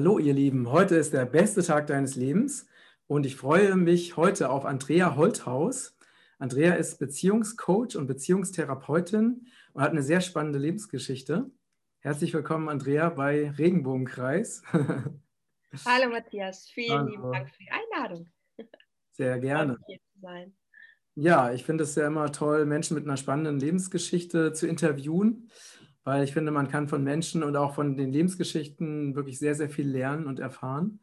Hallo ihr Lieben, heute ist der beste Tag deines Lebens und ich freue mich heute auf Andrea Holthaus. Andrea ist Beziehungscoach und Beziehungstherapeutin und hat eine sehr spannende Lebensgeschichte. Herzlich willkommen, Andrea, bei Regenbogenkreis. Hallo Matthias, vielen Hallo. lieben Dank für die Einladung. Sehr gerne. Ja, ich finde es ja immer toll, Menschen mit einer spannenden Lebensgeschichte zu interviewen weil ich finde, man kann von Menschen und auch von den Lebensgeschichten wirklich sehr, sehr viel lernen und erfahren.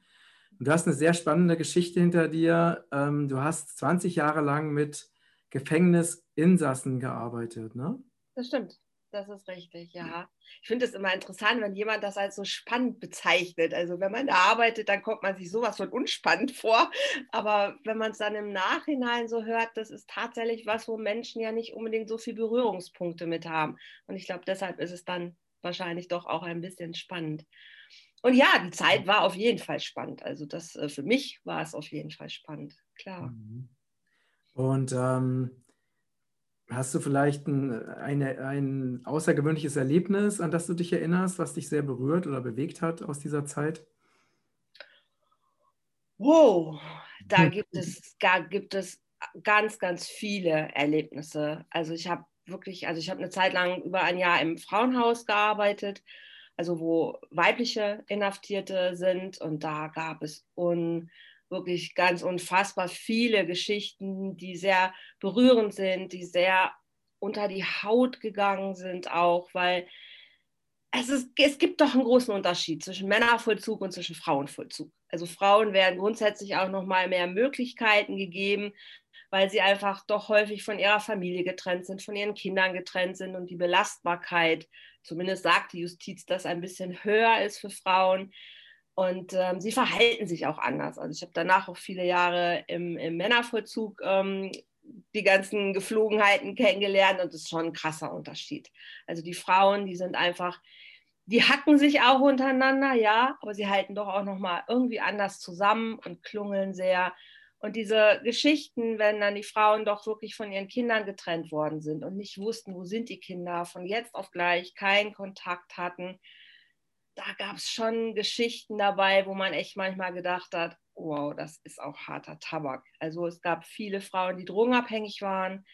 Und du hast eine sehr spannende Geschichte hinter dir. Ähm, du hast 20 Jahre lang mit Gefängnisinsassen gearbeitet, ne? Das stimmt. Das ist richtig, ja. Ich finde es immer interessant, wenn jemand das als so spannend bezeichnet. Also wenn man da arbeitet, dann kommt man sich sowas von unspannend vor. Aber wenn man es dann im Nachhinein so hört, das ist tatsächlich was, wo Menschen ja nicht unbedingt so viele Berührungspunkte mit haben. Und ich glaube, deshalb ist es dann wahrscheinlich doch auch ein bisschen spannend. Und ja, die Zeit war auf jeden Fall spannend. Also das äh, für mich war es auf jeden Fall spannend, klar. Mhm. Und ähm Hast du vielleicht ein, eine, ein außergewöhnliches Erlebnis, an das du dich erinnerst, was dich sehr berührt oder bewegt hat aus dieser Zeit? Wow, da gibt es, da gibt es ganz, ganz viele Erlebnisse. Also ich habe wirklich, also ich habe eine Zeit lang über ein Jahr im Frauenhaus gearbeitet, also wo weibliche Inhaftierte sind und da gab es un, wirklich ganz unfassbar viele Geschichten, die sehr berührend sind, die sehr unter die Haut gegangen sind auch, weil es, ist, es gibt doch einen großen Unterschied zwischen Männervollzug und zwischen Frauenvollzug. Also Frauen werden grundsätzlich auch noch mal mehr Möglichkeiten gegeben, weil sie einfach doch häufig von ihrer Familie getrennt sind, von ihren Kindern getrennt sind und die Belastbarkeit, zumindest sagt die Justiz, das ein bisschen höher ist für Frauen. Und ähm, sie verhalten sich auch anders. Also ich habe danach auch viele Jahre im, im Männervollzug ähm, die ganzen Geflogenheiten kennengelernt und das ist schon ein krasser Unterschied. Also die Frauen, die sind einfach, die hacken sich auch untereinander, ja, aber sie halten doch auch noch mal irgendwie anders zusammen und klungeln sehr. Und diese Geschichten, wenn dann die Frauen doch wirklich von ihren Kindern getrennt worden sind und nicht wussten, wo sind die Kinder, von jetzt auf gleich keinen Kontakt hatten, da gab es schon Geschichten dabei, wo man echt manchmal gedacht hat, wow, das ist auch harter Tabak. Also es gab viele Frauen, die drogenabhängig waren.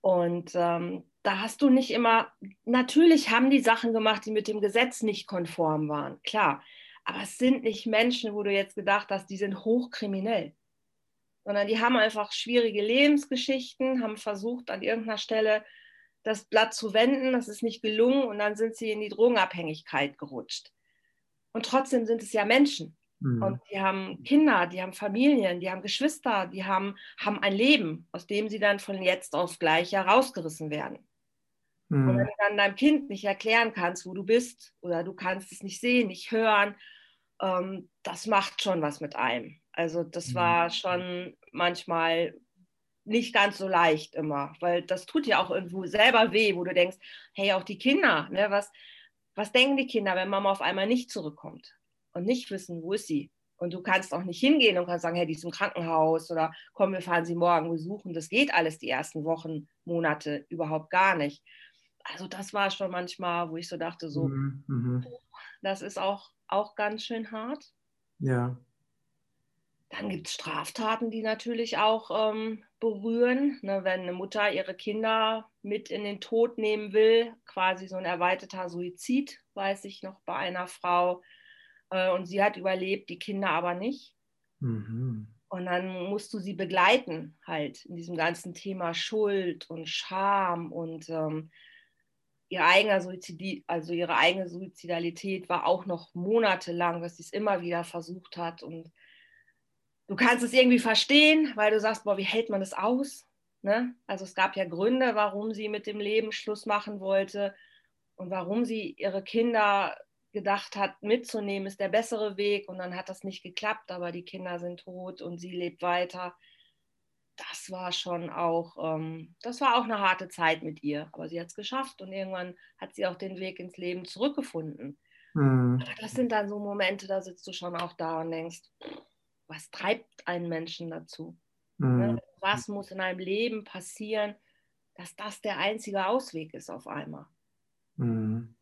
Und ähm, da hast du nicht immer, natürlich haben die Sachen gemacht, die mit dem Gesetz nicht konform waren, klar. Aber es sind nicht Menschen, wo du jetzt gedacht hast, die sind hochkriminell. Sondern die haben einfach schwierige Lebensgeschichten, haben versucht, an irgendeiner Stelle das Blatt zu wenden. Das ist nicht gelungen und dann sind sie in die Drogenabhängigkeit gerutscht. Und trotzdem sind es ja Menschen. Mhm. Und die haben Kinder, die haben Familien, die haben Geschwister, die haben, haben ein Leben, aus dem sie dann von jetzt auf gleich herausgerissen werden. Mhm. Und wenn du dann deinem Kind nicht erklären kannst, wo du bist, oder du kannst es nicht sehen, nicht hören, ähm, das macht schon was mit einem. Also das mhm. war schon manchmal nicht ganz so leicht immer, weil das tut ja auch irgendwo selber weh, wo du denkst, hey, auch die Kinder, ne, was, was denken die Kinder, wenn Mama auf einmal nicht zurückkommt und nicht wissen, wo ist sie? Und du kannst auch nicht hingehen und kannst sagen, hey, die ist im Krankenhaus oder komm, wir fahren sie morgen besuchen. Das geht alles die ersten Wochen, Monate überhaupt gar nicht. Also das war schon manchmal, wo ich so dachte, so, mhm. mhm. das ist auch, auch ganz schön hart. Ja. Dann gibt es Straftaten, die natürlich auch ähm, berühren. Ne, wenn eine Mutter ihre Kinder mit in den Tod nehmen will, quasi so ein erweiterter Suizid, weiß ich noch bei einer Frau. Äh, und sie hat überlebt, die Kinder aber nicht. Mhm. Und dann musst du sie begleiten, halt in diesem ganzen Thema Schuld und Scham und ähm, ihr eigener Suizid, also ihre eigene Suizidalität war auch noch monatelang, dass sie es immer wieder versucht hat und du kannst es irgendwie verstehen, weil du sagst, boah, wie hält man das aus? Ne? Also es gab ja Gründe, warum sie mit dem Leben Schluss machen wollte und warum sie ihre Kinder gedacht hat, mitzunehmen, ist der bessere Weg. Und dann hat das nicht geklappt, aber die Kinder sind tot und sie lebt weiter. Das war schon auch, ähm, das war auch eine harte Zeit mit ihr. Aber sie hat es geschafft und irgendwann hat sie auch den Weg ins Leben zurückgefunden. Mhm. Das sind dann so Momente, da sitzt du schon auch da und denkst, was treibt einen Menschen dazu? Mhm. Was muss in einem Leben passieren, dass das der einzige Ausweg ist auf einmal? Mhm.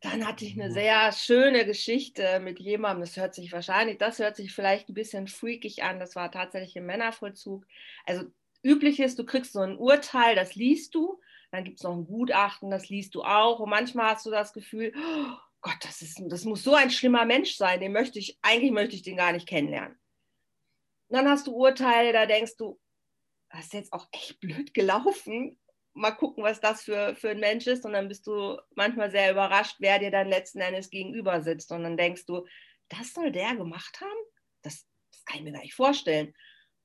dann hatte ich eine sehr schöne Geschichte mit jemandem. Das hört sich wahrscheinlich, das hört sich vielleicht ein bisschen freakig an. Das war tatsächlich im Männervollzug. Also üblich ist, du kriegst so ein Urteil, das liest du. Dann gibt es noch ein Gutachten, das liest du auch. Und manchmal hast du das Gefühl, oh Gott, das, ist, das muss so ein schlimmer Mensch sein. Den möchte ich, eigentlich möchte ich den gar nicht kennenlernen. Und dann hast du Urteile, da denkst du, das ist jetzt auch echt blöd gelaufen mal gucken, was das für, für ein Mensch ist. Und dann bist du manchmal sehr überrascht, wer dir dann letzten Endes gegenüber sitzt. Und dann denkst du, das soll der gemacht haben? Das, das kann ich mir gar nicht vorstellen.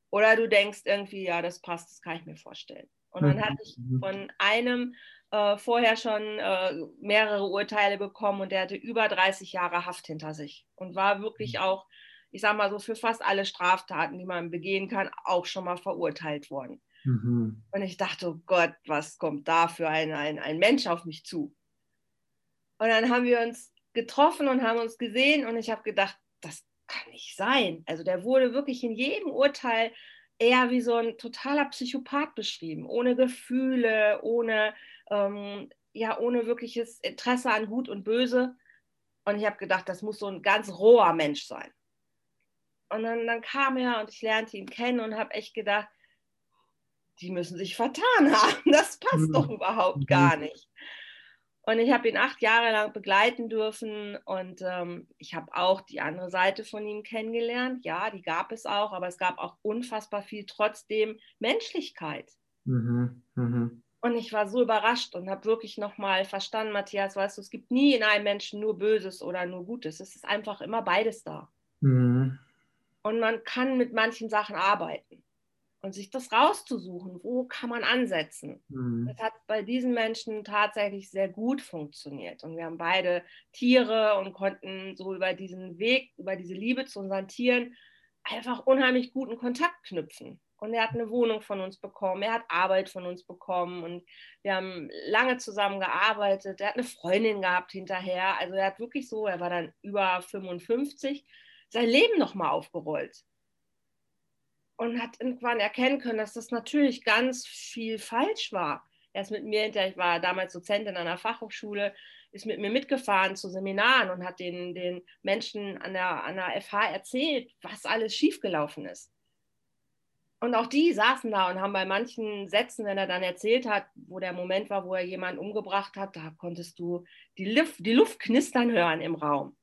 Oder du denkst irgendwie, ja, das passt, das kann ich mir vorstellen. Und dann hatte ich mhm. von einem äh, vorher schon äh, mehrere Urteile bekommen und der hatte über 30 Jahre Haft hinter sich und war wirklich mhm. auch, ich sag mal so, für fast alle Straftaten, die man begehen kann, auch schon mal verurteilt worden. Mhm. Und ich dachte, oh Gott, was kommt da für ein, ein, ein Mensch auf mich zu? Und dann haben wir uns getroffen und haben uns gesehen und ich habe gedacht, das kann nicht sein. Also der wurde wirklich in jedem Urteil eher wie so ein totaler Psychopath beschrieben, ohne Gefühle, ohne, ähm, ja, ohne wirkliches Interesse an Gut und Böse. Und ich habe gedacht, das muss so ein ganz roher Mensch sein. Und dann, dann kam er und ich lernte ihn kennen und habe echt gedacht, die müssen sich vertan haben. Das passt mhm. doch überhaupt mhm. gar nicht. Und ich habe ihn acht Jahre lang begleiten dürfen und ähm, ich habe auch die andere Seite von ihm kennengelernt. Ja, die gab es auch, aber es gab auch unfassbar viel trotzdem Menschlichkeit. Mhm. Mhm. Und ich war so überrascht und habe wirklich nochmal verstanden, Matthias, weißt du, es gibt nie in einem Menschen nur Böses oder nur Gutes. Es ist einfach immer beides da. Mhm. Und man kann mit manchen Sachen arbeiten und sich das rauszusuchen, wo kann man ansetzen. Mhm. Das hat bei diesen Menschen tatsächlich sehr gut funktioniert. Und wir haben beide Tiere und konnten so über diesen Weg, über diese Liebe zu unseren Tieren einfach unheimlich guten Kontakt knüpfen. Und er hat eine Wohnung von uns bekommen, er hat Arbeit von uns bekommen und wir haben lange zusammen gearbeitet. Er hat eine Freundin gehabt hinterher. Also er hat wirklich so, er war dann über 55, sein Leben nochmal aufgerollt und hat irgendwann erkennen können, dass das natürlich ganz viel falsch war. Er ist mit mir hinterher, ich war damals Dozent in einer Fachhochschule, ist mit mir mitgefahren zu Seminaren und hat den, den Menschen an der, an der FH erzählt, was alles schiefgelaufen ist. Und auch die saßen da und haben bei manchen Sätzen, wenn er dann erzählt hat, wo der Moment war, wo er jemanden umgebracht hat, da konntest du die Luft, die Luft knistern hören im Raum.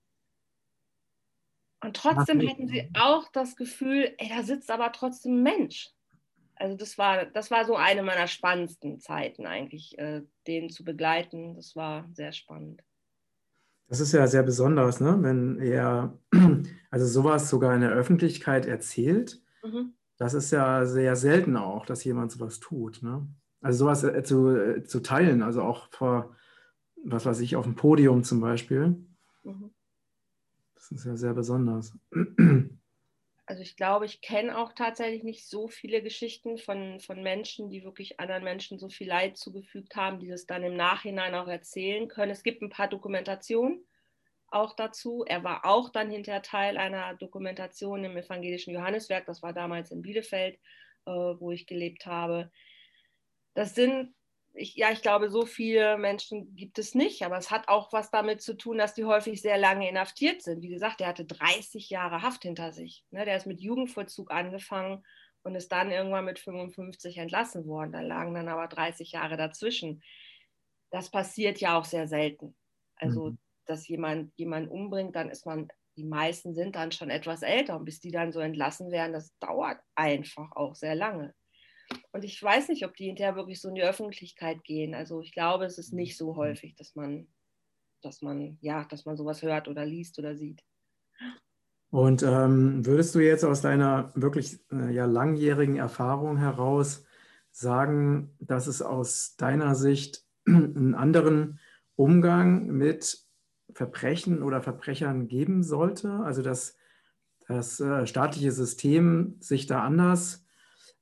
Und trotzdem hatten sie auch das Gefühl, ey, da sitzt aber trotzdem ein Mensch. Also das war, das war so eine meiner spannendsten Zeiten eigentlich, äh, den zu begleiten. Das war sehr spannend. Das ist ja sehr besonders, ne? wenn er also sowas sogar in der Öffentlichkeit erzählt. Mhm. Das ist ja sehr selten auch, dass jemand sowas tut. Ne? Also sowas äh, zu, äh, zu teilen, also auch vor, was weiß ich, auf dem Podium zum Beispiel. Mhm. Das ist ja sehr besonders. Also ich glaube, ich kenne auch tatsächlich nicht so viele Geschichten von, von Menschen, die wirklich anderen Menschen so viel Leid zugefügt haben, die das dann im Nachhinein auch erzählen können. Es gibt ein paar Dokumentationen auch dazu. Er war auch dann hinterher Teil einer Dokumentation im evangelischen Johanneswerk, das war damals in Bielefeld, äh, wo ich gelebt habe. Das sind ich, ja, ich glaube, so viele Menschen gibt es nicht, aber es hat auch was damit zu tun, dass die häufig sehr lange inhaftiert sind. Wie gesagt, der hatte 30 Jahre Haft hinter sich. Ne? Der ist mit Jugendvollzug angefangen und ist dann irgendwann mit 55 entlassen worden. Da lagen dann aber 30 Jahre dazwischen. Das passiert ja auch sehr selten. Also, mhm. Dass jemand jemanden umbringt, dann ist man, die meisten sind dann schon etwas älter und bis die dann so entlassen werden, das dauert einfach auch sehr lange. Und ich weiß nicht, ob die hinterher wirklich so in die Öffentlichkeit gehen. Also ich glaube, es ist nicht so mhm. häufig, dass man, dass man, ja, dass man sowas hört oder liest oder sieht. Und ähm, würdest du jetzt aus deiner wirklich äh, ja, langjährigen Erfahrung heraus sagen, dass es aus deiner Sicht einen anderen Umgang mit Verbrechen oder Verbrechern geben sollte? Also dass das äh, staatliche System sich da anders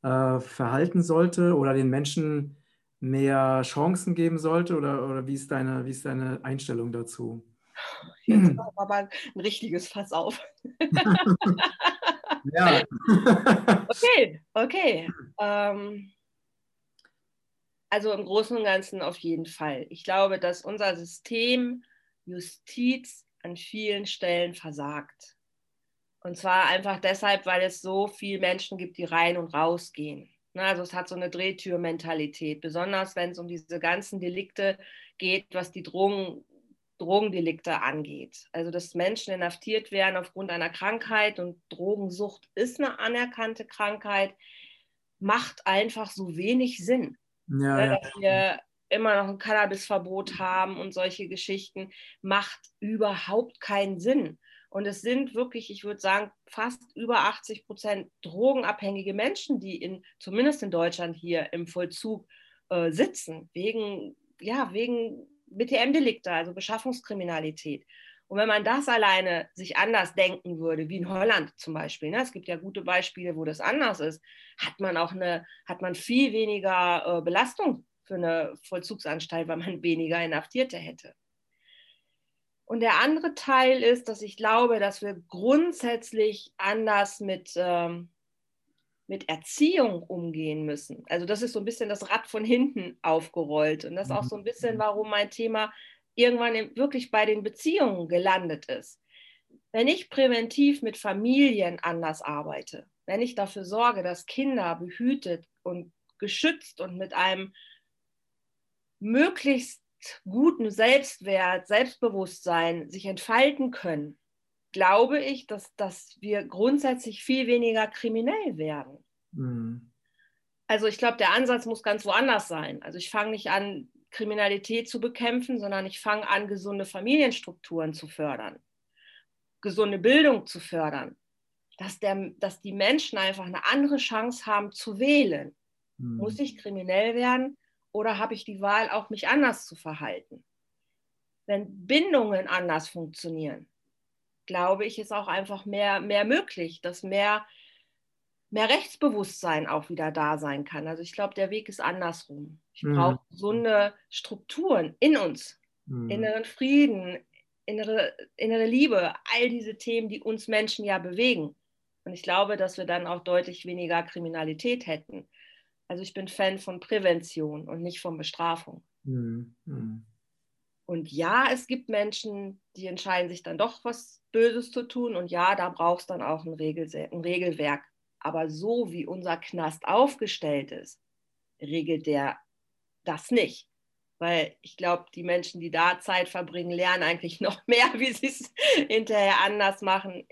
äh, verhalten sollte oder den Menschen mehr Chancen geben sollte? Oder, oder wie, ist deine, wie ist deine Einstellung dazu? Jetzt machen wir mal ein richtiges Fass auf. ja. okay, okay. Ähm, also im Großen und Ganzen auf jeden Fall. Ich glaube, dass unser System Justiz an vielen Stellen versagt. Und zwar einfach deshalb, weil es so viele Menschen gibt, die rein und raus gehen. Ne, also es hat so eine Drehtürmentalität, besonders wenn es um diese ganzen Delikte geht, was die Drogen, Drogendelikte angeht. Also dass Menschen inhaftiert werden aufgrund einer Krankheit und Drogensucht ist eine anerkannte Krankheit, macht einfach so wenig Sinn. Ja, ne, ja. Dass wir immer noch ein Cannabisverbot haben und solche Geschichten, macht überhaupt keinen Sinn. Und es sind wirklich, ich würde sagen, fast über 80 Prozent drogenabhängige Menschen, die in, zumindest in Deutschland hier im Vollzug äh, sitzen, wegen, ja, wegen BTM-Delikte, also Beschaffungskriminalität. Und wenn man das alleine sich anders denken würde, wie in Holland zum Beispiel, ne, es gibt ja gute Beispiele, wo das anders ist, hat man auch eine, hat man viel weniger äh, Belastung für eine Vollzugsanstalt, weil man weniger Inhaftierte hätte. Und der andere Teil ist, dass ich glaube, dass wir grundsätzlich anders mit, ähm, mit Erziehung umgehen müssen. Also das ist so ein bisschen das Rad von hinten aufgerollt. Und das ist auch so ein bisschen, mhm. warum mein Thema irgendwann wirklich bei den Beziehungen gelandet ist. Wenn ich präventiv mit Familien anders arbeite, wenn ich dafür sorge, dass Kinder behütet und geschützt und mit einem möglichst guten Selbstwert, Selbstbewusstsein sich entfalten können, glaube ich, dass, dass wir grundsätzlich viel weniger kriminell werden. Mhm. Also ich glaube, der Ansatz muss ganz woanders sein. Also ich fange nicht an, Kriminalität zu bekämpfen, sondern ich fange an, gesunde Familienstrukturen zu fördern, gesunde Bildung zu fördern, dass, der, dass die Menschen einfach eine andere Chance haben zu wählen. Mhm. Muss ich kriminell werden? Oder habe ich die Wahl, auch mich anders zu verhalten? Wenn Bindungen anders funktionieren, glaube ich, ist auch einfach mehr, mehr möglich, dass mehr, mehr Rechtsbewusstsein auch wieder da sein kann. Also ich glaube, der Weg ist andersrum. Ich mhm. brauche gesunde Strukturen in uns, mhm. inneren Frieden, innere, innere Liebe, all diese Themen, die uns Menschen ja bewegen. Und ich glaube, dass wir dann auch deutlich weniger Kriminalität hätten. Also ich bin Fan von Prävention und nicht von Bestrafung. Mhm. Mhm. Und ja, es gibt Menschen, die entscheiden sich dann doch was Böses zu tun. Und ja, da braucht es dann auch ein, Regel, ein Regelwerk. Aber so wie unser Knast aufgestellt ist, regelt der das nicht. Weil ich glaube, die Menschen, die da Zeit verbringen, lernen eigentlich noch mehr, wie sie es hinterher anders machen.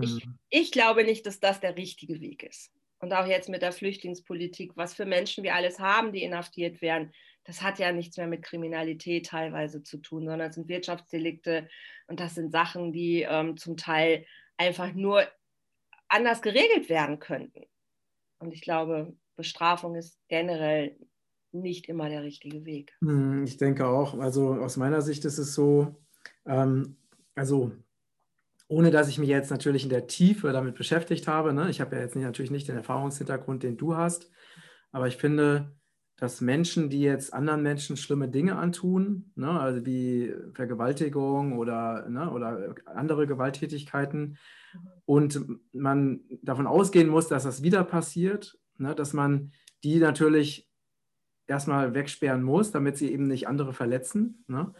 Ich, mhm. ich glaube nicht, dass das der richtige Weg ist und auch jetzt mit der Flüchtlingspolitik, was für Menschen wir alles haben, die inhaftiert werden, das hat ja nichts mehr mit Kriminalität teilweise zu tun, sondern es sind Wirtschaftsdelikte und das sind Sachen, die ähm, zum Teil einfach nur anders geregelt werden könnten. Und ich glaube, Bestrafung ist generell nicht immer der richtige Weg. Hm, ich denke auch. Also aus meiner Sicht ist es so, ähm, also ohne dass ich mich jetzt natürlich in der Tiefe damit beschäftigt habe. Ne? Ich habe ja jetzt nicht, natürlich nicht den Erfahrungshintergrund, den du hast, aber ich finde, dass Menschen, die jetzt anderen Menschen schlimme Dinge antun, ne, also wie Vergewaltigung oder, ne, oder andere Gewalttätigkeiten, und man davon ausgehen muss, dass das wieder passiert, ne, dass man die natürlich erstmal wegsperren muss, damit sie eben nicht andere verletzen. Ne?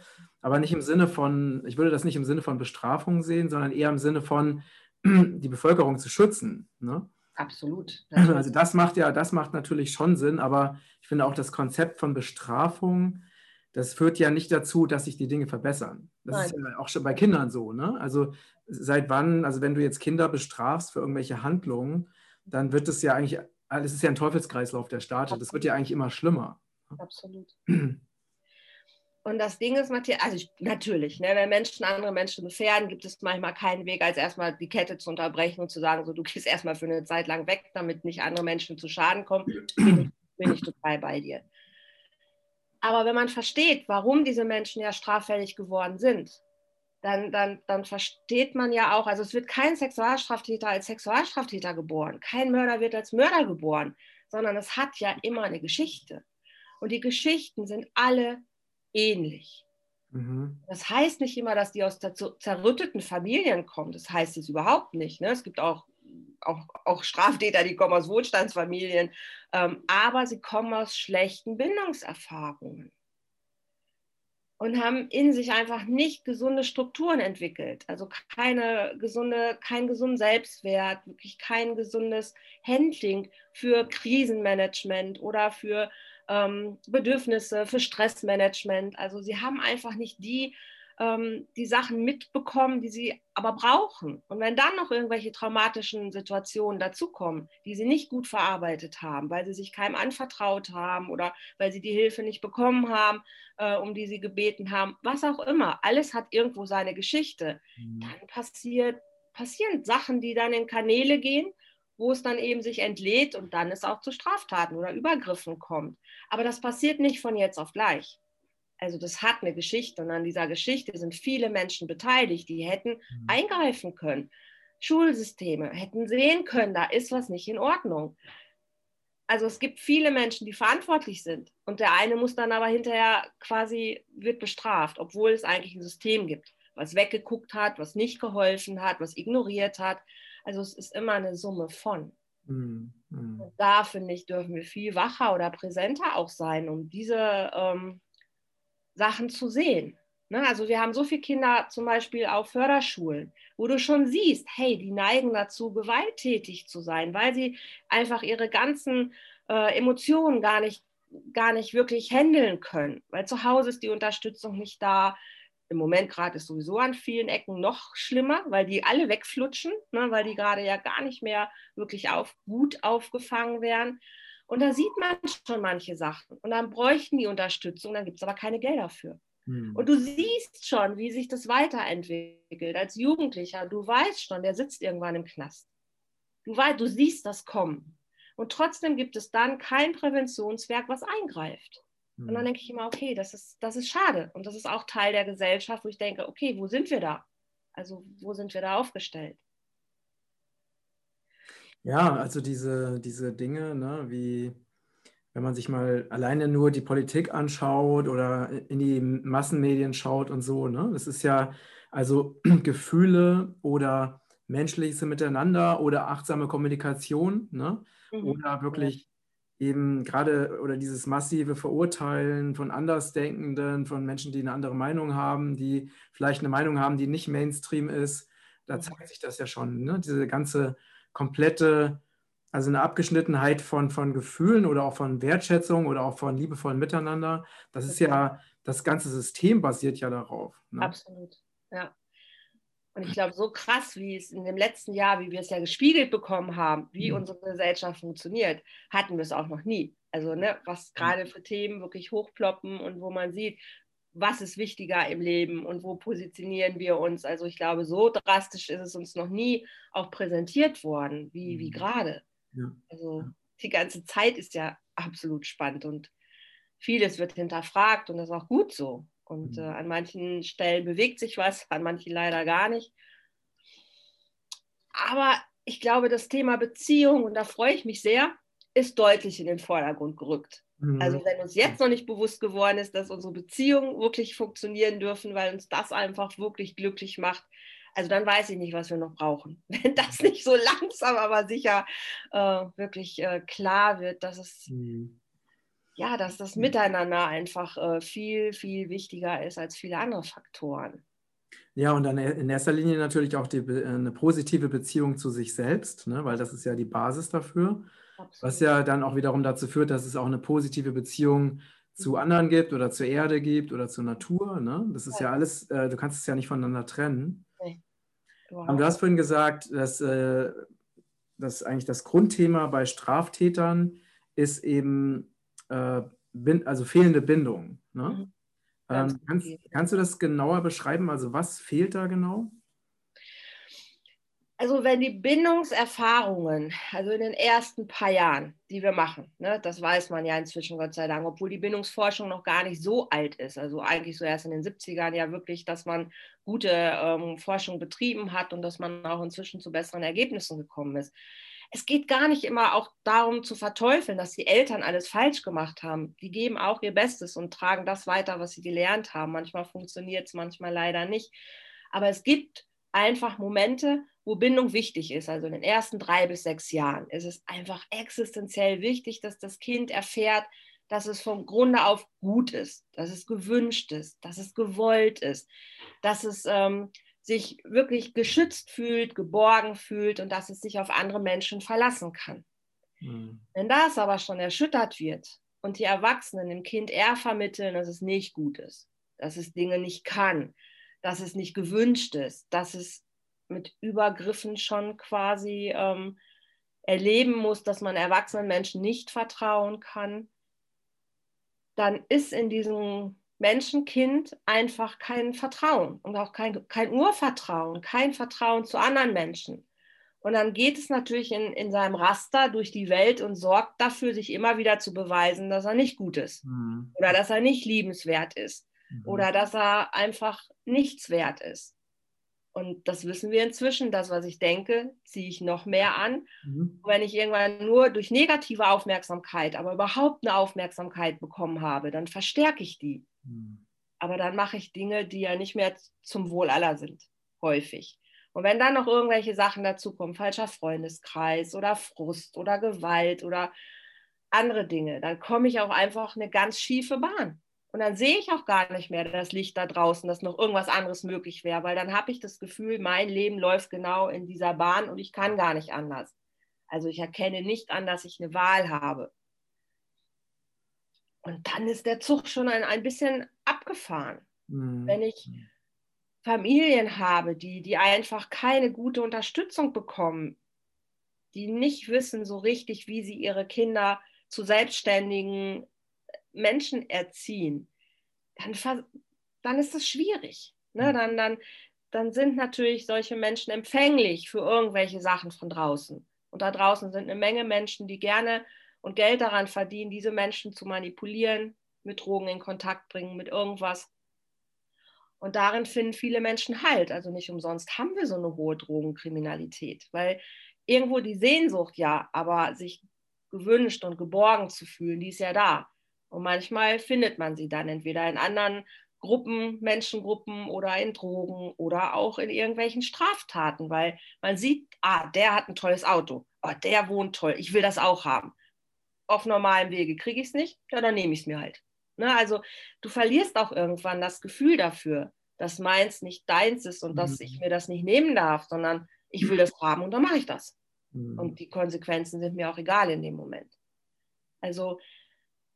aber nicht im Sinne von, ich würde das nicht im Sinne von Bestrafung sehen, sondern eher im Sinne von die Bevölkerung zu schützen. Ne? Absolut. Also das macht ja, das macht natürlich schon Sinn, aber ich finde auch das Konzept von Bestrafung, das führt ja nicht dazu, dass sich die Dinge verbessern. Das Nein. ist ja auch schon bei Kindern so. Ne? Also seit wann, also wenn du jetzt Kinder bestrafst für irgendwelche Handlungen, dann wird es ja eigentlich, es ist ja ein Teufelskreislauf, der startet. Das wird ja eigentlich immer schlimmer. Absolut. Und das Ding ist, Matthias, also ich, natürlich, ne, wenn Menschen andere Menschen gefährden, gibt es manchmal keinen Weg, als erstmal die Kette zu unterbrechen und zu sagen, so du gehst erstmal für eine Zeit lang weg, damit nicht andere Menschen zu Schaden kommen. Bin ich, bin ich total bei dir. Aber wenn man versteht, warum diese Menschen ja straffällig geworden sind, dann, dann, dann versteht man ja auch, also es wird kein Sexualstraftäter als Sexualstraftäter geboren, kein Mörder wird als Mörder geboren, sondern es hat ja immer eine Geschichte. Und die Geschichten sind alle ähnlich. Mhm. Das heißt nicht immer, dass die aus zerrütteten Familien kommen. Das heißt es überhaupt nicht. Ne? Es gibt auch, auch, auch Straftäter, die kommen aus Wohlstandsfamilien, ähm, aber sie kommen aus schlechten Bindungserfahrungen. Und haben in sich einfach nicht gesunde Strukturen entwickelt. Also keine gesunde, keinen gesunden Selbstwert, wirklich kein gesundes Handling für Krisenmanagement oder für ähm, Bedürfnisse, für Stressmanagement. Also sie haben einfach nicht die ähm, die Sachen mitbekommen, die sie aber brauchen. Und wenn dann noch irgendwelche traumatischen Situationen dazukommen, die sie nicht gut verarbeitet haben, weil sie sich keinem anvertraut haben oder weil sie die Hilfe nicht bekommen haben, äh, um die sie gebeten haben, was auch immer, alles hat irgendwo seine Geschichte, mhm. dann passiert, passieren Sachen, die dann in Kanäle gehen, wo es dann eben sich entlädt und dann es auch zu Straftaten oder Übergriffen kommt. Aber das passiert nicht von jetzt auf gleich also das hat eine Geschichte und an dieser Geschichte sind viele Menschen beteiligt, die hätten mhm. eingreifen können. Schulsysteme hätten sehen können, da ist was nicht in Ordnung. Also es gibt viele Menschen, die verantwortlich sind und der eine muss dann aber hinterher quasi wird bestraft, obwohl es eigentlich ein System gibt, was weggeguckt hat, was nicht geholfen hat, was ignoriert hat. Also es ist immer eine Summe von. Mhm. mhm. Und da finde ich, dürfen wir viel wacher oder präsenter auch sein, um diese ähm, Sachen zu sehen. Ne? Also wir haben so viele Kinder zum Beispiel auf Förderschulen, wo du schon siehst, hey, die neigen dazu, gewalttätig zu sein, weil sie einfach ihre ganzen äh, Emotionen gar nicht, gar nicht wirklich handeln können, weil zu Hause ist die Unterstützung nicht da. Im Moment gerade ist sowieso an vielen Ecken noch schlimmer, weil die alle wegflutschen, ne, weil die gerade ja gar nicht mehr wirklich auf, gut aufgefangen werden. Und da sieht man schon manche Sachen. Und dann bräuchten die Unterstützung, dann gibt es aber keine Gelder für. Hm. Und du siehst schon, wie sich das weiterentwickelt. Als Jugendlicher, du weißt schon, der sitzt irgendwann im Knast. Du, weißt, du siehst das kommen. Und trotzdem gibt es dann kein Präventionswerk, was eingreift. Hm. Und dann hm. denke ich immer, okay, das ist, das ist schade. Und das ist auch Teil der Gesellschaft, wo ich denke, okay, wo sind wir da? Also wo sind wir da aufgestellt? Ja, also diese, diese Dinge, ne, wie wenn man sich mal alleine nur die Politik anschaut oder in die Massenmedien schaut und so, ne, das ist ja also Gefühle oder menschliches Miteinander oder achtsame Kommunikation, ne, mhm. oder wirklich eben gerade oder dieses massive Verurteilen von Andersdenkenden, von Menschen, die eine andere Meinung haben, die vielleicht eine Meinung haben, die nicht Mainstream ist, da mhm. zeigt sich das ja schon, ne? diese ganze komplette, also eine Abgeschnittenheit von, von Gefühlen oder auch von Wertschätzung oder auch von liebevollen Miteinander. Das ist ja, das ganze System basiert ja darauf. Ne? Absolut, ja. Und ich glaube, so krass, wie es in dem letzten Jahr, wie wir es ja gespiegelt bekommen haben, wie mhm. unsere Gesellschaft funktioniert, hatten wir es auch noch nie. Also, ne, was gerade für Themen wirklich hochploppen und wo man sieht, was ist wichtiger im Leben und wo positionieren wir uns. Also ich glaube, so drastisch ist es uns noch nie auch präsentiert worden, wie, wie mhm. gerade. Ja. Also die ganze Zeit ist ja absolut spannend und vieles wird hinterfragt und das ist auch gut so. Und mhm. äh, an manchen Stellen bewegt sich was, an manchen leider gar nicht. Aber ich glaube, das Thema Beziehung, und da freue ich mich sehr, ist deutlich in den Vordergrund gerückt. Also mhm. wenn uns jetzt noch nicht bewusst geworden ist, dass unsere Beziehungen wirklich funktionieren dürfen, weil uns das einfach wirklich glücklich macht, also dann weiß ich nicht, was wir noch brauchen. Wenn das nicht so langsam, aber sicher äh, wirklich äh, klar wird, dass es mhm. ja, dass das Miteinander einfach äh, viel, viel wichtiger ist als viele andere Faktoren. Ja, und dann in erster Linie natürlich auch die, eine positive Beziehung zu sich selbst, ne, weil das ist ja die Basis dafür. Absolut. Was ja dann auch wiederum dazu führt, dass es auch eine positive Beziehung zu mhm. anderen gibt oder zur Erde gibt oder zur Natur. Ne? Das ist ja, ja alles, äh, du kannst es ja nicht voneinander trennen. Nee. Wow. Du hast vorhin gesagt, dass, äh, dass eigentlich das Grundthema bei Straftätern ist eben äh, also fehlende Bindung. Ne? Mhm. Ähm, kannst, kannst du das genauer beschreiben? Also was fehlt da genau? Also wenn die Bindungserfahrungen, also in den ersten paar Jahren, die wir machen, ne, das weiß man ja inzwischen Gott sei Dank, obwohl die Bindungsforschung noch gar nicht so alt ist, also eigentlich so erst in den 70ern ja wirklich, dass man gute ähm, Forschung betrieben hat und dass man auch inzwischen zu besseren Ergebnissen gekommen ist. Es geht gar nicht immer auch darum zu verteufeln, dass die Eltern alles falsch gemacht haben. Die geben auch ihr Bestes und tragen das weiter, was sie gelernt haben. Manchmal funktioniert es, manchmal leider nicht. Aber es gibt einfach Momente, wo Bindung wichtig ist, also in den ersten drei bis sechs Jahren, ist es einfach existenziell wichtig, dass das Kind erfährt, dass es vom Grunde auf gut ist, dass es gewünscht ist, dass es gewollt ist, dass es ähm, sich wirklich geschützt fühlt, geborgen fühlt und dass es sich auf andere Menschen verlassen kann. Mhm. Wenn das aber schon erschüttert wird und die Erwachsenen dem Kind eher vermitteln, dass es nicht gut ist, dass es Dinge nicht kann, dass es nicht gewünscht ist, dass es mit Übergriffen schon quasi ähm, erleben muss, dass man erwachsenen Menschen nicht vertrauen kann, dann ist in diesem Menschenkind einfach kein Vertrauen und auch kein, kein Urvertrauen, kein Vertrauen zu anderen Menschen. Und dann geht es natürlich in, in seinem Raster durch die Welt und sorgt dafür, sich immer wieder zu beweisen, dass er nicht gut ist mhm. oder dass er nicht liebenswert ist mhm. oder dass er einfach nichts wert ist. Und das wissen wir inzwischen. Das, was ich denke, ziehe ich noch mehr an. Mhm. wenn ich irgendwann nur durch negative Aufmerksamkeit, aber überhaupt eine Aufmerksamkeit bekommen habe, dann verstärke ich die. Mhm. Aber dann mache ich Dinge, die ja nicht mehr zum Wohl aller sind, häufig. Und wenn dann noch irgendwelche Sachen dazukommen, falscher Freundeskreis oder Frust oder Gewalt oder andere Dinge, dann komme ich auch einfach eine ganz schiefe Bahn. Und dann sehe ich auch gar nicht mehr das Licht da draußen, dass noch irgendwas anderes möglich wäre, weil dann habe ich das Gefühl, mein Leben läuft genau in dieser Bahn und ich kann gar nicht anders. Also ich erkenne nicht an, dass ich eine Wahl habe. Und dann ist der Zug schon ein, ein bisschen abgefahren. Mhm. Wenn ich Familien habe, die, die einfach keine gute Unterstützung bekommen, die nicht wissen so richtig, wie sie ihre Kinder zu selbstständigen Menschen erziehen, dann, dann ist es schwierig. Ne? Mhm. Dann, dann, dann sind natürlich solche Menschen empfänglich für irgendwelche Sachen von draußen. Und da draußen sind eine Menge Menschen, die gerne und Geld daran verdienen, diese Menschen zu manipulieren, mit Drogen in Kontakt bringen, mit irgendwas. Und darin finden viele Menschen Halt. Also nicht umsonst haben wir so eine hohe Drogenkriminalität, weil irgendwo die Sehnsucht ja, aber sich gewünscht und geborgen zu fühlen, die ist ja da. Und manchmal findet man sie dann entweder in anderen Gruppen, Menschengruppen oder in Drogen oder auch in irgendwelchen Straftaten, weil man sieht, ah, der hat ein tolles Auto, oh, der wohnt toll, ich will das auch haben. Auf normalem Wege kriege ich es nicht, ja, dann nehme ich es mir halt. Ne? Also du verlierst auch irgendwann das Gefühl dafür, dass meins nicht deins ist und mhm. dass ich mir das nicht nehmen darf, sondern ich will das haben und dann mache ich das. Mhm. Und die Konsequenzen sind mir auch egal in dem Moment. Also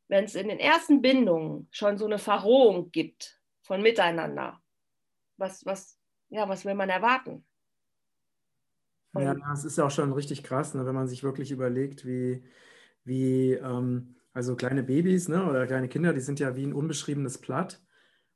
wenn es in den ersten Bindungen schon so eine Verrohung gibt von Miteinander, was, was, ja, was will man erwarten? Und ja, das ist ja auch schon richtig krass, ne, wenn man sich wirklich überlegt, wie, wie ähm, also kleine Babys ne, oder kleine Kinder, die sind ja wie ein unbeschriebenes Blatt.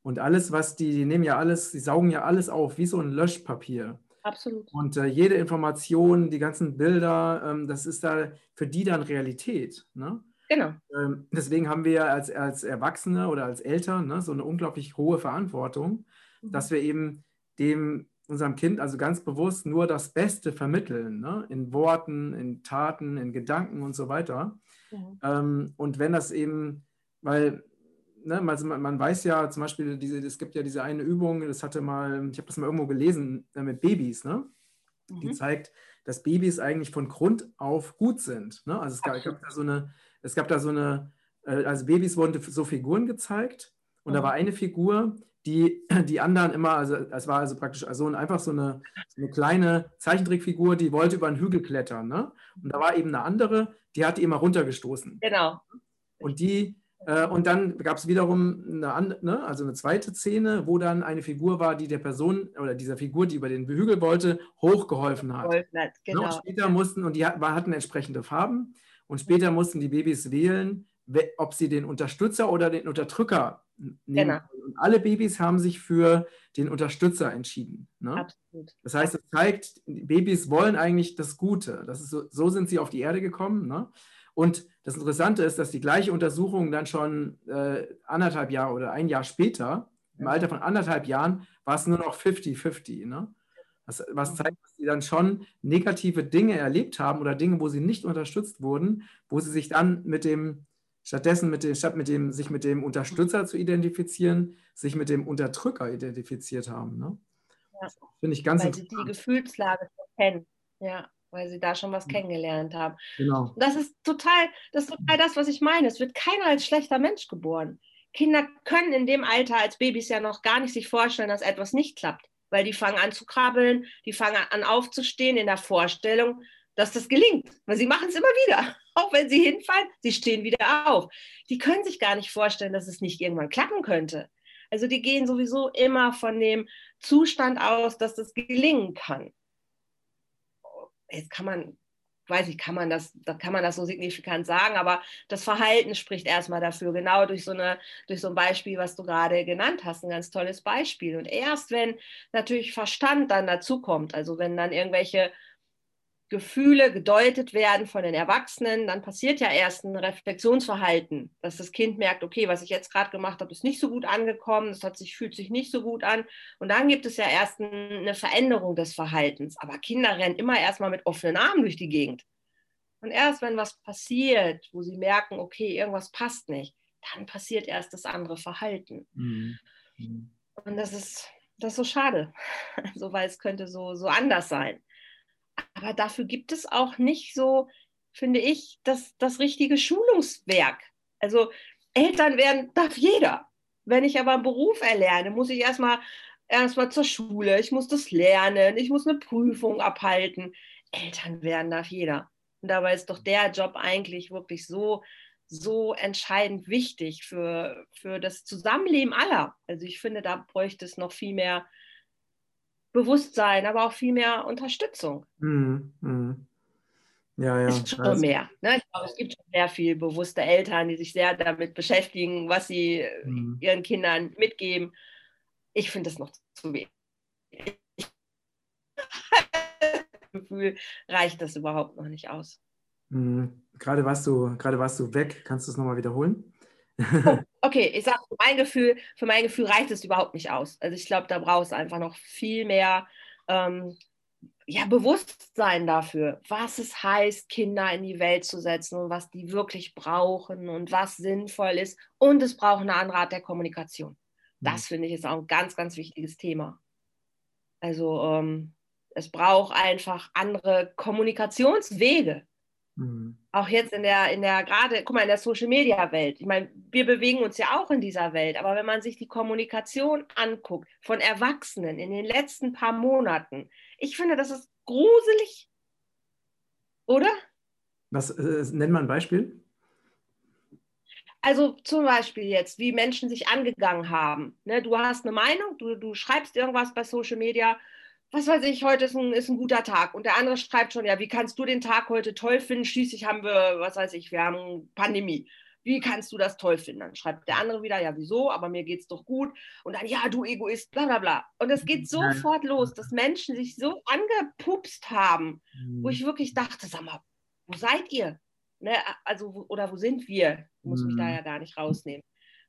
Und alles, was die, die nehmen ja alles, die saugen ja alles auf, wie so ein Löschpapier. Absolut. Und äh, jede Information, die ganzen Bilder, ähm, das ist da für die dann Realität. Ne? Genau. Ähm, deswegen haben wir als, als Erwachsene oder als Eltern ne, so eine unglaublich hohe Verantwortung, mhm. dass wir eben dem unserem Kind also ganz bewusst nur das Beste vermitteln, ne? in Worten, in Taten, in Gedanken und so weiter. Mhm. Ähm, und wenn das eben, weil ne, also man, man, weiß ja zum Beispiel, diese, es gibt ja diese eine Übung, das hatte mal, ich habe das mal irgendwo gelesen, äh, mit Babys, ne? Mhm. die zeigt, dass Babys eigentlich von Grund auf gut sind. Ne? Also es gab, gab da so eine es gab da so eine, äh, also Babys wurden so Figuren gezeigt und mhm. da war eine Figur, die die anderen immer, also es war also praktisch also einfach so eine, so eine kleine Zeichentrickfigur, die wollte über einen Hügel klettern. Ne? Und da war eben eine andere, die hat die immer runtergestoßen. Genau. Und die, äh, und dann gab es wiederum eine, ne, also eine zweite Szene, wo dann eine Figur war, die der Person oder dieser Figur, die über den Hügel wollte, hochgeholfen hat. Geholfen hat ne, genau. Und später mussten, und die hatten entsprechende Farben. Und später mussten die Babys wählen, ob sie den Unterstützer oder den Unterdrücker nehmen. Genau. Und alle Babys haben sich für den Unterstützer entschieden. Ne? Absolut. Das heißt, es zeigt, Babys wollen eigentlich das Gute. Das ist so, so sind sie auf die Erde gekommen. Ne? Und das Interessante ist, dass die gleiche Untersuchung dann schon äh, anderthalb Jahre oder ein Jahr später, im Alter von anderthalb Jahren, war es nur noch 50-50. Ne? Was, was zeigt, dass sie dann schon negative Dinge erlebt haben oder Dinge, wo sie nicht unterstützt wurden, wo sie sich dann mit dem, stattdessen mit dem, statt mit dem, sich mit dem Unterstützer zu identifizieren, sich mit dem Unterdrücker identifiziert haben. Ne? Ja. Finde ich ganz Weil sie die Gefühlslage kennen. Ja. weil sie da schon was kennengelernt haben. Genau. Das ist total, das ist total das, was ich meine. Es wird keiner als schlechter Mensch geboren. Kinder können in dem Alter als Babys ja noch gar nicht sich vorstellen, dass etwas nicht klappt, weil die fangen an zu krabbeln, die fangen an aufzustehen in der Vorstellung, dass das gelingt, weil sie machen es immer wieder. Auch wenn sie hinfallen, sie stehen wieder auf. Die können sich gar nicht vorstellen, dass es nicht irgendwann klappen könnte. Also die gehen sowieso immer von dem Zustand aus, dass das gelingen kann. Jetzt kann man, weiß ich, kann man das, da kann man das so signifikant sagen, aber das Verhalten spricht erstmal dafür, genau durch so, eine, durch so ein Beispiel, was du gerade genannt hast, ein ganz tolles Beispiel. Und erst wenn natürlich Verstand dann dazukommt, also wenn dann irgendwelche Gefühle gedeutet werden von den Erwachsenen, dann passiert ja erst ein Reflexionsverhalten, dass das Kind merkt, okay, was ich jetzt gerade gemacht habe, ist nicht so gut angekommen, das hat sich, fühlt sich nicht so gut an. Und dann gibt es ja erst eine Veränderung des Verhaltens. Aber Kinder rennen immer erstmal mit offenen Armen durch die Gegend. Und erst wenn was passiert, wo sie merken, okay, irgendwas passt nicht, dann passiert erst das andere Verhalten. Mhm. Mhm. Und das ist, das ist so schade, also, weil es könnte so, so anders sein. Aber dafür gibt es auch nicht so, finde ich, das, das richtige Schulungswerk. Also Eltern werden, darf jeder. Wenn ich aber einen Beruf erlerne, muss ich erstmal erstmal zur Schule, ich muss das lernen, ich muss eine Prüfung abhalten. Eltern werden darf jeder. Und dabei ist doch der Job eigentlich wirklich so, so entscheidend wichtig für, für das Zusammenleben aller. Also ich finde, da bräuchte es noch viel mehr Bewusstsein, aber auch viel mehr Unterstützung. Mhm. Mhm. Ja, ja. Ist schon also, mehr. Ne? Ich glaube, es gibt schon sehr viel bewusste Eltern, die sich sehr damit beschäftigen, was sie mhm. ihren Kindern mitgeben. Ich finde es noch zu wenig. Gefühl reicht das überhaupt noch nicht aus. Mhm. Gerade warst du, gerade warst du weg. Kannst du es nochmal wiederholen? Okay, ich sage, für mein Gefühl, für mein Gefühl reicht es überhaupt nicht aus. Also ich glaube, da brauchst du einfach noch viel mehr ähm, ja, Bewusstsein dafür, was es heißt, Kinder in die Welt zu setzen und was die wirklich brauchen und was sinnvoll ist. Und es braucht eine andere Art der Kommunikation. Das mhm. finde ich ist auch ein ganz, ganz wichtiges Thema. Also ähm, es braucht einfach andere Kommunikationswege. Mhm. Auch jetzt in der, in der, gerade, guck mal, in der Social Media Welt. Ich meine, wir bewegen uns ja auch in dieser Welt, aber wenn man sich die Kommunikation anguckt von Erwachsenen in den letzten paar Monaten, ich finde, das ist gruselig. Oder? Was äh, nennt man ein Beispiel? Also zum Beispiel jetzt, wie Menschen sich angegangen haben. Ne, du hast eine Meinung, du, du schreibst irgendwas bei Social Media was weiß ich, heute ist ein, ist ein guter Tag. Und der andere schreibt schon, ja, wie kannst du den Tag heute toll finden? Schließlich haben wir, was weiß ich, wir haben Pandemie. Wie kannst du das toll finden? Dann schreibt der andere wieder, ja, wieso? Aber mir geht's doch gut. Und dann, ja, du Egoist, bla bla bla. Und es geht sofort los, dass Menschen sich so angepupst haben, wo ich wirklich dachte, sag mal, wo seid ihr? Ne? Also, oder wo sind wir? Ich muss mich da mhm. ja gar nicht rausnehmen.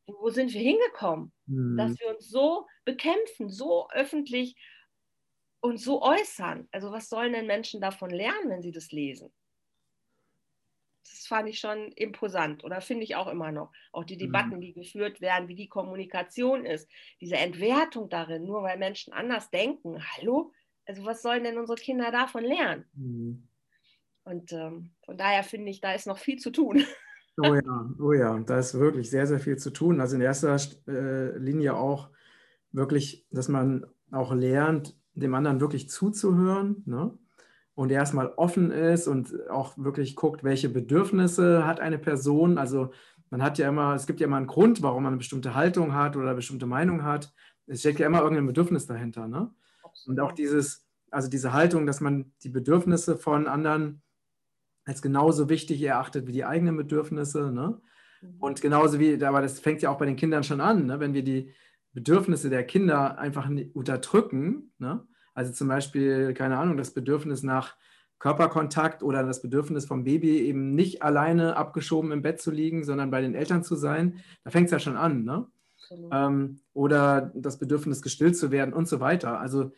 Wo, sind wir hingekommen? Dass mhm. wir uns so bekämpfen, so öffentlich und so äußern. Also was sollen denn Menschen davon lernen, wenn sie das lesen? Das fand ich schon imposant oder finde ich auch immer noch. Auch die mhm. Debatten, die geführt werden, wie die Kommunikation ist, diese Entwertung darin, nur weil Menschen anders denken. Hallo? Also was sollen denn unsere Kinder davon lernen? Mhm. Und ähm, von daher finde ich, da ist noch viel zu tun. Oh ja, oh ja, da ist wirklich sehr, sehr viel zu tun. Also in erster äh, Linie auch wirklich, dass man auch lernt, dem anderen wirklich zuzuhören ne? und erstmal offen ist und auch wirklich guckt, welche Bedürfnisse hat eine Person. Also man hat ja immer, es gibt ja immer einen Grund, warum man eine bestimmte Haltung hat oder eine bestimmte Meinung hat. Es steckt ja immer irgendein Bedürfnis dahinter. Ne? Und auch dieses, also diese Haltung, dass man die Bedürfnisse von anderen als genauso wichtig erachtet wie die eigenen Bedürfnisse. Ne? Mhm. Und genauso wie, aber das fängt ja auch bei den Kindern schon an, ne? wenn wir die Bedürfnisse der Kinder einfach unterdrücken, ne? also zum Beispiel, keine Ahnung, das Bedürfnis nach Körperkontakt oder das Bedürfnis vom Baby eben nicht alleine abgeschoben im Bett zu liegen, sondern bei den Eltern zu sein, da fängt es ja schon an. Ne? Ähm, oder das Bedürfnis gestillt zu werden und so weiter. Also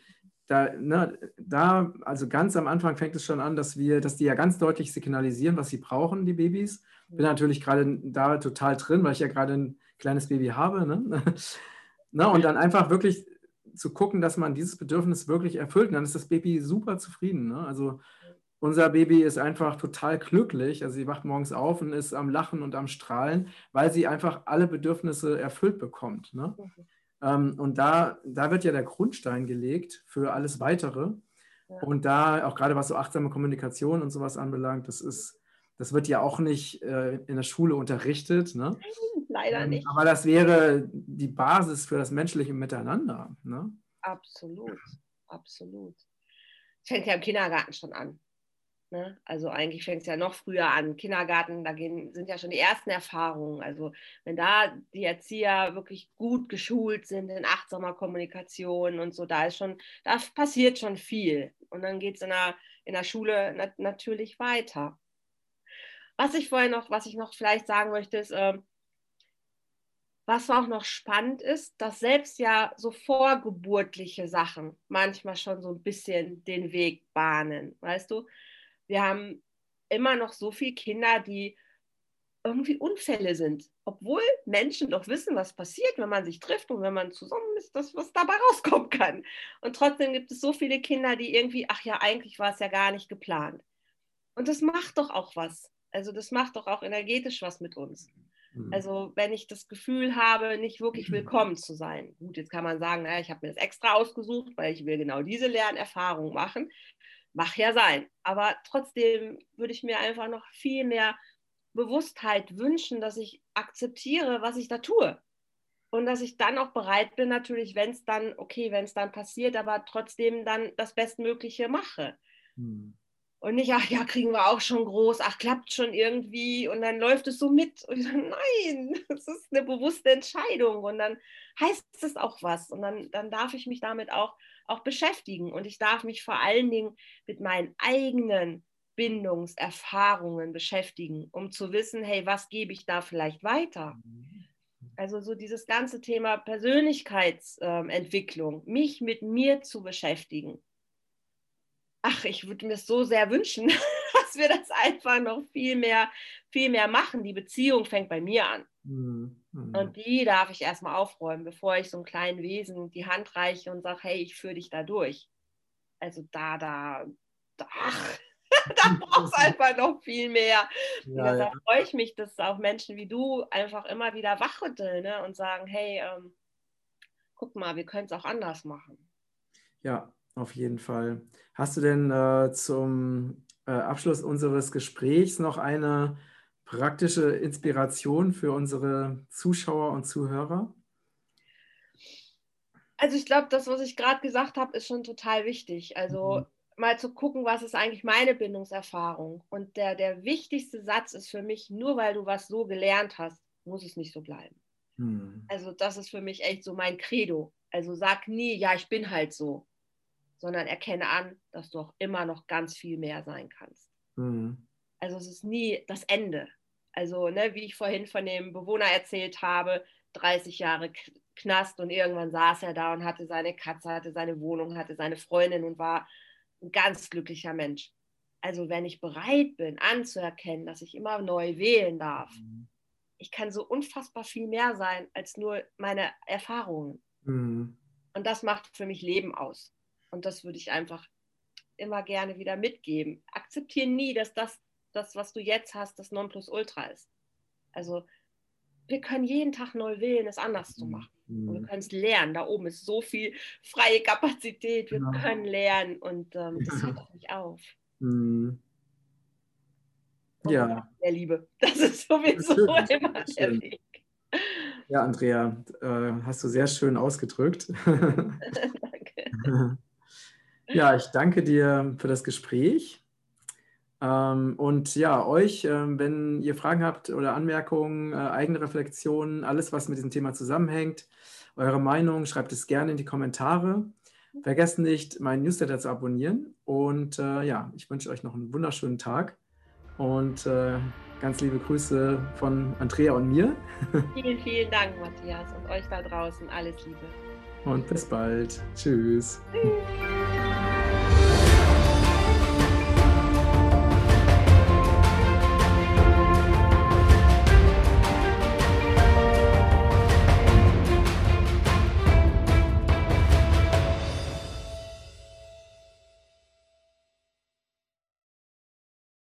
da, ne, da, also ganz am Anfang fängt es schon an, dass wir, dass die ja ganz deutlich signalisieren, was sie brauchen, die Babys. Bin natürlich gerade da total drin, weil ich ja gerade ein kleines Baby habe. Ne? Ne? Und dann einfach wirklich zu gucken, dass man dieses Bedürfnis wirklich erfüllt. Und dann ist das Baby super zufrieden. Ne? Also, unser Baby ist einfach total glücklich. Also sie wacht morgens auf und ist am Lachen und am Strahlen, weil sie einfach alle Bedürfnisse erfüllt bekommt. Ne? Mhm. Ähm, und da, da wird ja der Grundstein gelegt für alles Weitere. Ja. Und da, auch gerade was so achtsame Kommunikation und sowas anbelangt, das ist, das wird ja auch nicht äh, in der Schule unterrichtet. Ne? Leider ähm, nicht. Aber das wäre die Basis für das menschliche Miteinander. Ne? Absolut, absolut. Fängt ja im Kindergarten schon an. Ne? Also eigentlich fängt es ja noch früher an. Kindergarten, da gehen, sind ja schon die ersten Erfahrungen. Also wenn da die Erzieher wirklich gut geschult sind in achtsamer Kommunikation und so, da ist schon, da passiert schon viel. Und dann geht es in der, in der Schule nat natürlich weiter. Was ich vorher noch, was ich noch vielleicht sagen möchte, ist, äh, was auch noch spannend ist, dass selbst ja so vorgeburtliche Sachen manchmal schon so ein bisschen den Weg bahnen, weißt du? wir haben immer noch so viele Kinder, die irgendwie Unfälle sind, obwohl Menschen doch wissen, was passiert, wenn man sich trifft und wenn man zusammen ist, das, was dabei rauskommen kann. Und trotzdem gibt es so viele Kinder, die irgendwie, ach ja, eigentlich war es ja gar nicht geplant. Und das macht doch auch was. Also das macht doch auch energetisch was mit uns. Mhm. Also wenn ich das Gefühl habe, nicht wirklich willkommen zu sein. Gut, jetzt kann man sagen, naja, ich habe mir das extra ausgesucht, weil ich will genau diese Lernerfahrung machen. Mach ja sein. Aber trotzdem würde ich mir einfach noch viel mehr Bewusstheit wünschen, dass ich akzeptiere, was ich da tue. Und dass ich dann auch bereit bin, natürlich, wenn es dann, okay, wenn es dann passiert, aber trotzdem dann das Bestmögliche mache. Hm. Und nicht, ach ja, kriegen wir auch schon groß, ach, klappt schon irgendwie und dann läuft es so mit. Und ich sage, nein, das ist eine bewusste Entscheidung und dann heißt es auch was. Und dann, dann darf ich mich damit auch auch beschäftigen. Und ich darf mich vor allen Dingen mit meinen eigenen Bindungserfahrungen beschäftigen, um zu wissen, hey, was gebe ich da vielleicht weiter? Also so dieses ganze Thema Persönlichkeitsentwicklung, mich mit mir zu beschäftigen. Ach, ich würde mir so sehr wünschen, dass wir das einfach noch viel mehr, viel mehr machen. Die Beziehung fängt bei mir an. Mhm. Und die darf ich erstmal aufräumen, bevor ich so einem kleinen Wesen die Hand reiche und sage, hey, ich führe dich da durch. Also da, da, da, da braucht es einfach noch viel mehr. Ja, da ja. freue ich mich, dass auch Menschen wie du einfach immer wieder wachrütteln ne? und sagen, hey, ähm, guck mal, wir können es auch anders machen. Ja, auf jeden Fall. Hast du denn äh, zum äh, Abschluss unseres Gesprächs noch eine praktische Inspiration für unsere Zuschauer und Zuhörer? Also ich glaube, das, was ich gerade gesagt habe, ist schon total wichtig. Also mhm. mal zu gucken, was ist eigentlich meine Bindungserfahrung. Und der, der wichtigste Satz ist für mich, nur weil du was so gelernt hast, muss es nicht so bleiben. Mhm. Also das ist für mich echt so mein Credo. Also sag nie, ja, ich bin halt so, sondern erkenne an, dass du auch immer noch ganz viel mehr sein kannst. Mhm. Also es ist nie das Ende. Also, ne, wie ich vorhin von dem Bewohner erzählt habe, 30 Jahre Knast und irgendwann saß er da und hatte seine Katze, hatte seine Wohnung, hatte seine Freundin und war ein ganz glücklicher Mensch. Also, wenn ich bereit bin, anzuerkennen, dass ich immer neu wählen darf, mhm. ich kann so unfassbar viel mehr sein als nur meine Erfahrungen. Mhm. Und das macht für mich Leben aus. Und das würde ich einfach immer gerne wieder mitgeben. Akzeptiere nie, dass das das, was du jetzt hast, das Nonplusultra ist. Also wir können jeden Tag neu wählen, es anders zu machen. Mhm. Wir können es lernen. Da oben ist so viel freie Kapazität. Wir ja. können lernen und ähm, das hört nicht auf. Mhm. Ja. Der Liebe. Das ist sowieso das ist immer der Weg. Ja, Andrea, äh, hast du sehr schön ausgedrückt. danke. Ja, ich danke dir für das Gespräch. Ähm, und ja, euch, ähm, wenn ihr Fragen habt oder Anmerkungen, äh, eigene Reflexionen, alles, was mit diesem Thema zusammenhängt, eure Meinung, schreibt es gerne in die Kommentare. Vergesst nicht, meinen Newsletter zu abonnieren. Und äh, ja, ich wünsche euch noch einen wunderschönen Tag und äh, ganz liebe Grüße von Andrea und mir. Vielen, vielen Dank, Matthias, und euch da draußen alles Liebe. Und bis bald. Tschüss. Tschüss.